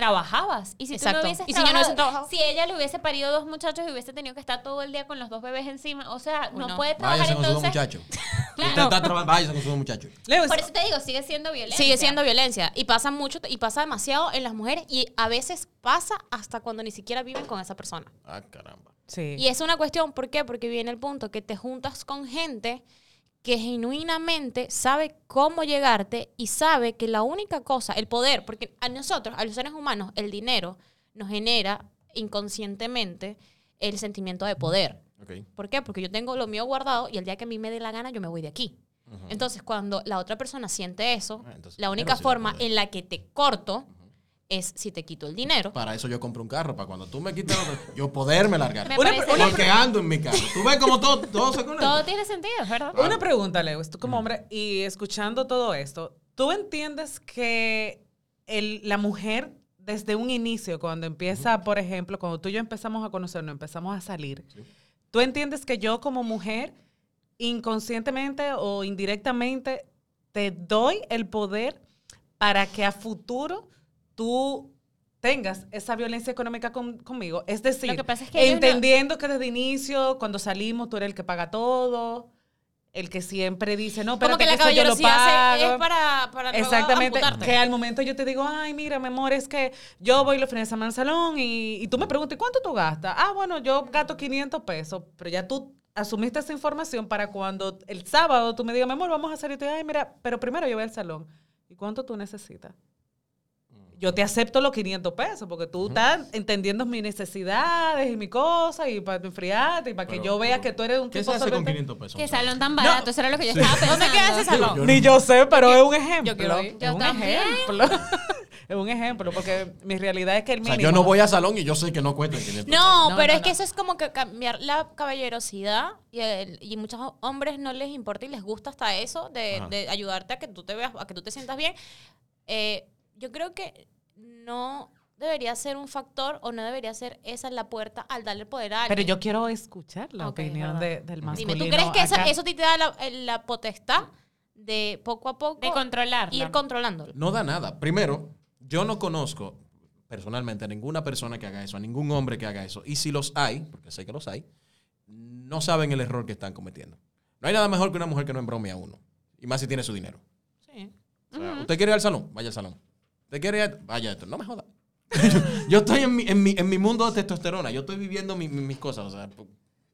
trabajabas. Y si tú Exacto. no hubieses Y si yo no hubiese trabajado, si ella le hubiese parido dos muchachos y hubiese tenido que estar todo el día con los dos bebés encima, o sea, no, no. puede trabajar Váyase con entonces. Claro. Usted está trabajando, váyase con muchachos. Leo, Por eso te digo, sigue siendo violencia. Sigue siendo violencia y pasa mucho y pasa demasiado en las mujeres y a veces pasa hasta cuando ni siquiera viven con esa persona. Ah, caramba. sí. Y es una cuestión, ¿por qué? Porque viene el punto que te juntas con gente que genuinamente sabe cómo llegarte y sabe que la única cosa, el poder, porque a nosotros, a los seres humanos, el dinero nos genera inconscientemente el sentimiento de poder. ¿Por qué? Porque yo tengo lo mío guardado y el día que a mí me dé la gana yo me voy de aquí. Entonces, cuando la otra persona siente eso, Ah, entonces la única forma en la que te corto es si te quito el dinero. Para eso yo compro un carro, para cuando tú me quites otro, yo poderme largar. Me Una- parece- una- Porque ando en mi carro. Tú ves como todo, todo se conecta. Todo tiene sentido, ¿verdad? Una pregunta, Leo, tú como hombre y escuchando todo esto, ¿tú entiendes que el- la mujer desde un inicio, cuando empieza, por ejemplo, cuando tú y yo empezamos a conocernos, empezamos a salir, Sí. ¿tú entiendes que yo como mujer, inconscientemente o indirectamente, te doy el poder para que a futuro tú tengas esa violencia económica con- conmigo? Es decir, que es que entendiendo que desde inicio, cuando salimos, tú eres el que paga todo, el que siempre dice, no, pero que la eso yo lo pago. es para, para Exactamente, que al momento yo te digo, ay, mira, mi amor, es que yo voy los fines de semana al salón y, y tú me preguntas, ¿y cuánto tú gastas? Ah, bueno, yo gasto 500 pesos, pero ya tú asumiste esa información para cuando el sábado tú me digas, mi amor, vamos a salir, y tú, ay, mira, pero primero yo voy al salón. ¿Y cuánto tú necesitas? Yo te acepto los 500 pesos porque tú estás entendiendo mis necesidades y mis cosas y para enfriarte y para que yo vea que tú eres un ¿Qué tipo se hace con solvente. 500 pesos? Qué salón tan barato, eso era lo que yo estaba pensando. ¿Dónde queda ese salón? Yo- Ni yo sé, pero es un ejemplo. Yo quiero ir. Es un también. ejemplo. es un ejemplo, porque mi realidad es que el O sea, mínimo... yo no voy a salón y yo sé que no cuesta 500 No, No, pero no, es que eso es como que cambiar la caballerosidad y, el- y muchos hombres no les importa y les gusta hasta eso de ayudarte a que tú te veas, a que tú te sientas bien. Eh, yo creo que no debería ser un factor o no debería ser esa la puerta al darle poder a alguien. Pero yo quiero escuchar la opinión de- del masculino. Dime, ¿tú crees que acá? eso a ti te da la, el- la potestad de poco a poco De controlarla. ir controlándolo? No da nada. Primero, yo no conozco personalmente a ninguna persona que haga eso, a ningún hombre que haga eso. Y si los hay, porque sé que los hay, no saben el error que están cometiendo. No hay nada mejor que una mujer que no embrome a uno. Y más si tiene su dinero. Sí. O sea, ¿Usted quiere ir al salón? Vaya al salón. ¿Usted quiere ir a- Vaya esto. No me joda. yo estoy en mi, en, mi, en mi mundo de testosterona. Yo estoy viviendo mi- mi- mis cosas. O sea, por,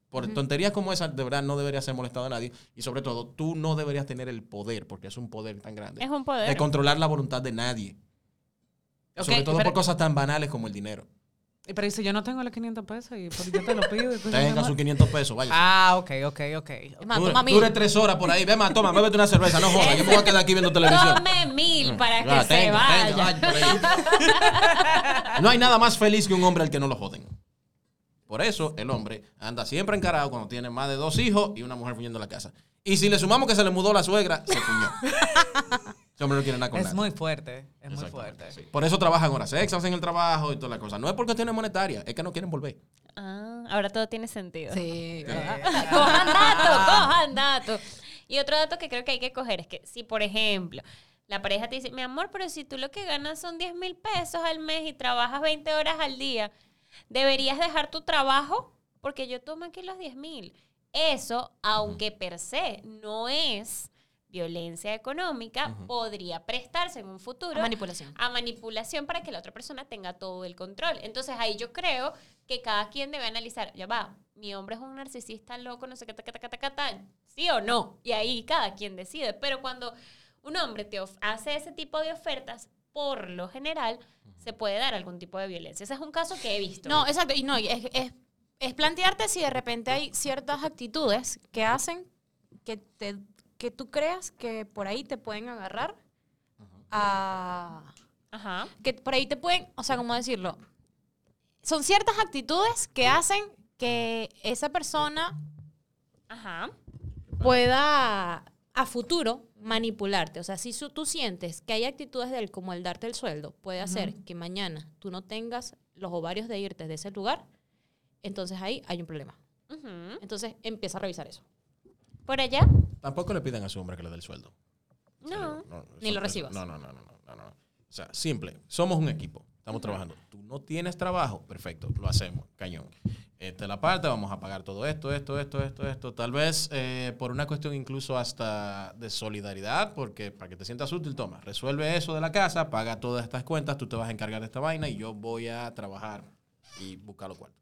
por tonterías como esa, de verdad, no debería ser molestado a nadie. Y sobre todo, tú no deberías tener el poder, porque es un poder tan grande, Es un poder. de controlar la voluntad de nadie. Sobre todo pero- por cosas tan banales como el dinero. Y Pero dice, yo no tengo los 500 pesos y pues yo te lo pido. y mi Tenga sus 500 pesos, vaya. Ah, ok, ok, ok. Es más, toma mil. dure tres horas por ahí. Ve más, toma, bébete una cerveza. No jodas. Yo me voy a quedar aquí viendo televisión. Tome mil para que Ah, se tenga, vaya. tenga. No hay nada más feliz que un hombre al que no lo joden. Por eso el hombre anda siempre encarado cuando tiene más de dos hijos y una mujer fuñendo la casa. Y si le sumamos que se le mudó la suegra, se fuñó. Ese hombre no quiere nada con Es nada. muy fuerte, es muy fuerte. sí. Por eso trabajan horas extras en el trabajo y toda la cosa. No es porque tienen monetaria, es que no quieren volver. Ah, ahora todo tiene sentido. Sí, cojan datos, cojan datos. Y otro dato que creo que hay que coger es que si, por ejemplo, la pareja te dice, mi amor, pero si tú lo que ganas son 10 mil pesos al mes y trabajas 20 horas al día, deberías dejar tu trabajo porque yo tomo aquí los 10 mil. Eso, aunque per se no es violencia económica podría prestarse en un futuro Manipulación. a manipulación para que la otra persona tenga todo el control. Entonces ahí yo creo que cada quien debe analizar, ya va, mi hombre es un narcisista loco, no sé qué, ta, ta, ta, ta, ta, ta, sí o no. Y ahí cada quien decide. Pero cuando un hombre te of- hace ese tipo de ofertas, por lo general, se puede dar algún tipo de violencia. Ese es un caso que he visto. No, exacto. Y no, es, es, es plantearte si de repente hay ciertas actitudes que hacen que, te, que tú creas que por ahí te pueden agarrar a... Ajá. Que por ahí te pueden, o sea, ¿cómo decirlo? Son ciertas actitudes que hacen que esa persona Ajá. pueda a futuro manipularte. O sea, si su- tú sientes que hay actitudes de él, como el darte el sueldo, puede hacer que mañana tú no tengas los ovarios de irte de ese lugar, entonces ahí hay un problema. Entonces empieza a revisar eso. Por allá, Tampoco le pidan a su hombre que le dé el sueldo. no. Ni lo recibas. No, no, no, no, no, no. O sea, simple. Somos un equipo. Estamos trabajando. Tú no tienes trabajo. Perfecto. Lo hacemos. Cañón. Esta es la parte. Vamos a pagar todo esto, esto, esto, esto, esto. Tal vez eh, por una cuestión incluso hasta de solidaridad, porque para que te sientas útil, toma, resuelve eso de la casa, paga todas estas cuentas, tú te vas a encargar de esta vaina y yo voy a trabajar y buscar los cuartos.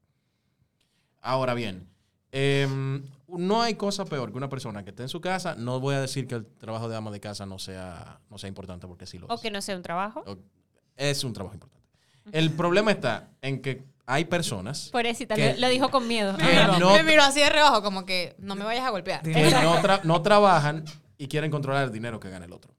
Ahora bien, em, no hay cosa peor que una persona que esté en su casa. No voy a decir que el trabajo de ama de casa no sea, no sea importante, porque sí lo O es. que no sea un trabajo. O- Es un trabajo importante. El problema está en que hay personas Pobrecita, que- lo, dijo con miedo. que no, me miro así de reojo, como que no me vayas a golpear. que no tra- no trabajan y quieren controlar el dinero que gana el otro.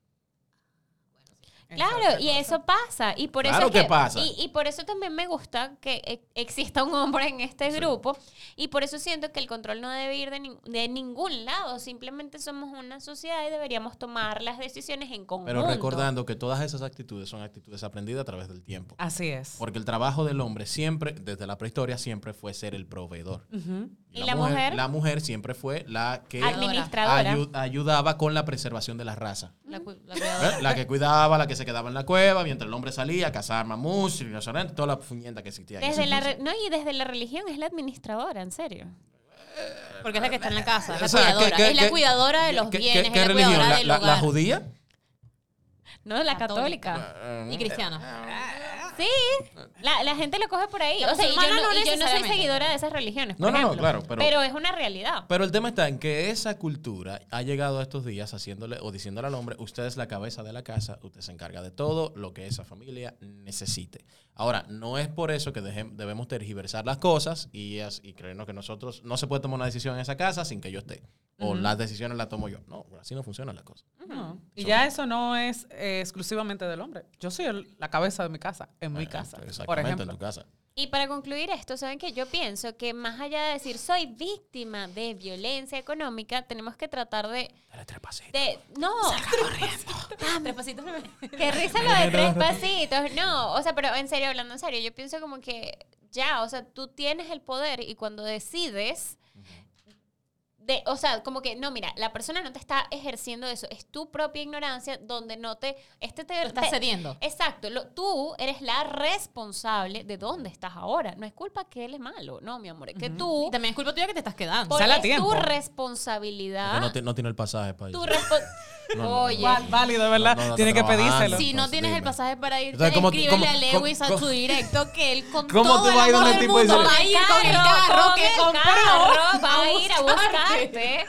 Claro, y eso pasa. Y por Claro eso es que pasa. Y, y por eso también me gusta que e- exista un hombre en este grupo. Y por eso siento que el control no debe ir de, nin- de ningún lado. Simplemente somos una sociedad y deberíamos tomar las decisiones en conjunto. Pero recordando que todas esas actitudes son actitudes aprendidas a través del tiempo. Así es. Porque el trabajo del hombre siempre, desde la prehistoria, siempre fue ser el proveedor. ¿Y la mujer? La mujer siempre fue la que ayudaba con la preservación de la raza. La cu- la cuidadora. ¿Eh? La que cuidaba, la que se quedaba en la cueva, mientras el hombre salía a cazar mamuts, rinocerontes, toda la fuñenda que existía. Desde la no, y desde la religión es la administradora, en serio. Porque es la que está en la casa, es la O sea, cuidadora. ¿qué- qué- es la cuidadora de los ¿qué- bienes, qué- es qué la religión? cuidadora ¿La, del la- judía? No, la Católica. católica. Y cristiana. Sí, la, la gente lo coge por ahí. O sea, y yo, no, no y yo no soy seguidora de esas religiones. No, por no, no, ejemplo. claro, pero- es una realidad. Pero el tema está en que esa cultura ha llegado a estos días haciéndole o diciéndole al hombre, usted es la cabeza de la casa, usted se encarga de todo lo que esa familia necesite. Ahora, no es por eso que dejem- debemos tergiversar las cosas y, y creernos que nosotros no se puede tomar una decisión en esa casa sin que yo esté. O las decisiones las tomo yo. No, así no funciona la cosa. Y ya eso no es eh, exclusivamente del hombre. Yo soy el- la cabeza de mi casa, en mi Eh, casa, por Exactamente, ejemplo. en tu casa. Y para concluir esto, ¿saben que Yo pienso que más allá de decir soy víctima de violencia económica, tenemos que tratar de... Dale tres pasitos. de no, tres pasitos. Qué risa lo de tres pasitos. No, o sea, pero en serio, hablando en serio, yo pienso como que ya, o sea, tú tienes el poder y cuando decides... De, o sea, como que, no, mira, la persona no te está ejerciendo eso, es tu propia ignorancia donde no te... Este te, Lo estás cediendo. Exacto, lo- tú eres la responsable de dónde estás ahora. No es culpa que él es malo, no, mi amor, es que tú, Y también es culpa tuya que te estás quedando. Sale a es tiempo. tu Porque responsabilidad. no, te- no tiene el pasaje para tu No, Oye, Válido, ¿verdad? No, no, no, Tiene que pedírselo. Si no tienes el pasaje para ir, Entonces, ¿cómo- escríbele cómo- a cómo- Lewis a cómo- tu directo que él con ¿Cómo todo tú el vas a ir amor donde el del tipo dice- mundo va a ir con el carro que el compró. va a ir a buscarte.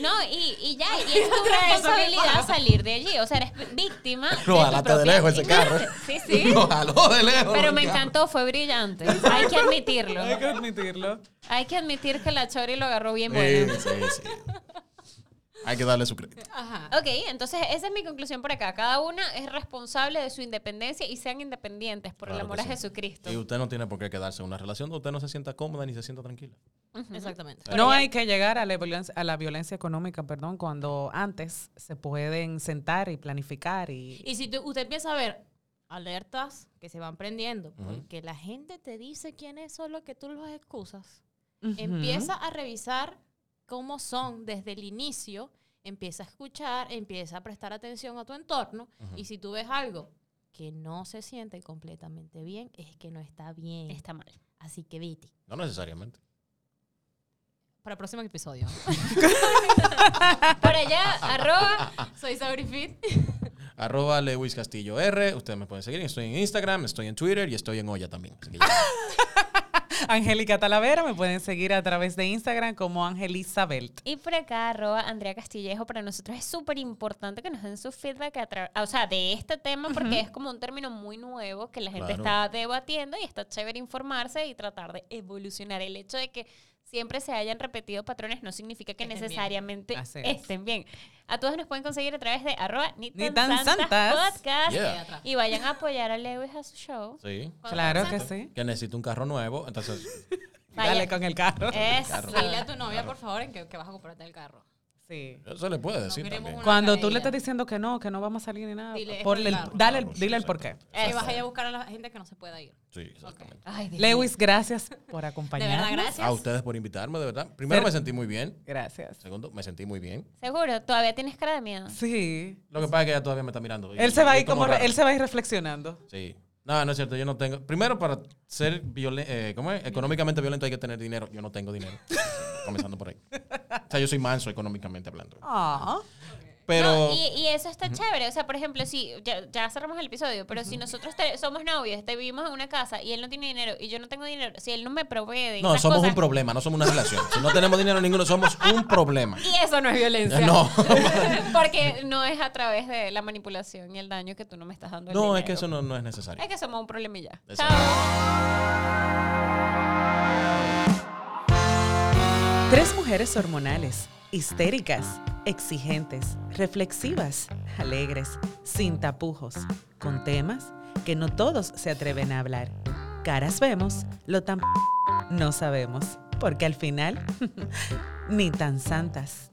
No, y, y ya, y es tu Eso, ¿qué responsabilidad pasa? salir de allí. O sea, eres víctima. Lo jalaste de propia lejos ese carro. Sí, sí. Lo jaló de lejos. Pero me el carro. encantó, fue brillante. Hay que admitirlo. Hay que admitirlo. Hay que admitir que la Chori lo agarró bien Sí, bueno. sí, sí. Hay que darle su crédito. Ajá. Ok, entonces esa es mi conclusión por acá. Cada una es responsable de su independencia y sean independientes por el Claro amor que a sí. Jesucristo. Y usted no tiene por qué quedarse en una relación donde usted no se sienta cómoda ni se sienta tranquila. Exactamente. No hay que llegar a la violencia, a la violencia económica, perdón, cuando antes se pueden sentar y planificar y... Y si tú- usted empieza a ver alertas que se van prendiendo, porque la gente te dice quiénes son los que tú los excusas, empieza a revisar cómo son desde el inicio, empieza a escuchar, empieza a prestar atención a tu entorno, y si tú ves algo que no se siente completamente bien, es que no está bien. Está mal. Así que vete. No necesariamente. para el próximo episodio. Por allá, arroba. Soy Sabrifit. Arroba Lewis Castillo R. Ustedes me pueden seguir. Estoy en Instagram, estoy en Twitter y estoy en Olla también. Así que ya. Angélica Talavera, me pueden seguir a través de Instagram como Angelisabelt. Y por acá, arroba Andrea Castillejo. Para nosotros es súper importante que nos den su feedback, a o sea, de este tema, porque es como un término muy nuevo que la gente Claro. está debatiendo y está chévere informarse y tratar de evolucionar. El hecho de que siempre se hayan repetido patrones no significa que Estén necesariamente es. estén bien. A todos nos pueden conseguir a través de arroba ni Ni tan santas santas. podcast. Yeah. Y vayan a apoyar a Lewis a su show. Sí. Claro que sí. Que necesito un carro nuevo. Entonces, Vaya. Dale con el carro. Carro. Dile a tu novia, por favor, en que, que vas a comprarte el carro. Sí. eso le puede decir también. Cuando tú le estás diciendo que no, que no vamos a salir ni nada, Dile, el- claro. dale, el- Claro, sí, dile el porqué. Eso. vas a ir a buscar a la gente que no se pueda ir. Sí, exactamente. Ay. Lewis, gracias por De verdad, acompañarnos. gracias. A ustedes por invitarme, de verdad. Primero Ser- me sentí muy bien. Gracias. Segundo, me sentí muy bien. Seguro, todavía tienes cara de miedo. Sí. Lo que pasa es que ella todavía me está mirando. Y- Él se va a ir como, él se va a ir reflexionando. Sí. No, no es cierto, yo no tengo. Primero, para ser violen- eh, ¿cómo es? económicamente violento hay que tener dinero. Yo no tengo dinero. Comenzando por ahí. O sea, yo soy manso económicamente hablando. Ah. Pero. No, y, y eso está chévere. O sea, por ejemplo, si ya, ya cerramos el episodio, pero si nosotros te- somos novios, te vivimos en una casa y él no tiene dinero y yo no tengo dinero, si él no me provee de no, somos cosas, un problema, no somos una relación. Si no tenemos dinero ninguno, somos un problema. Y eso no es violencia. No. Porque no es a través de la manipulación y el daño que tú no me estás dando. el No, es que eso no, no es necesario. Es que somos un problemilla. Chao. Tres mujeres hormonales, histéricas, exigentes, reflexivas, alegres, sin tapujos, con temas que no todos se atreven a hablar. Caras vemos, lo tan no sabemos, porque al final ni tan santas.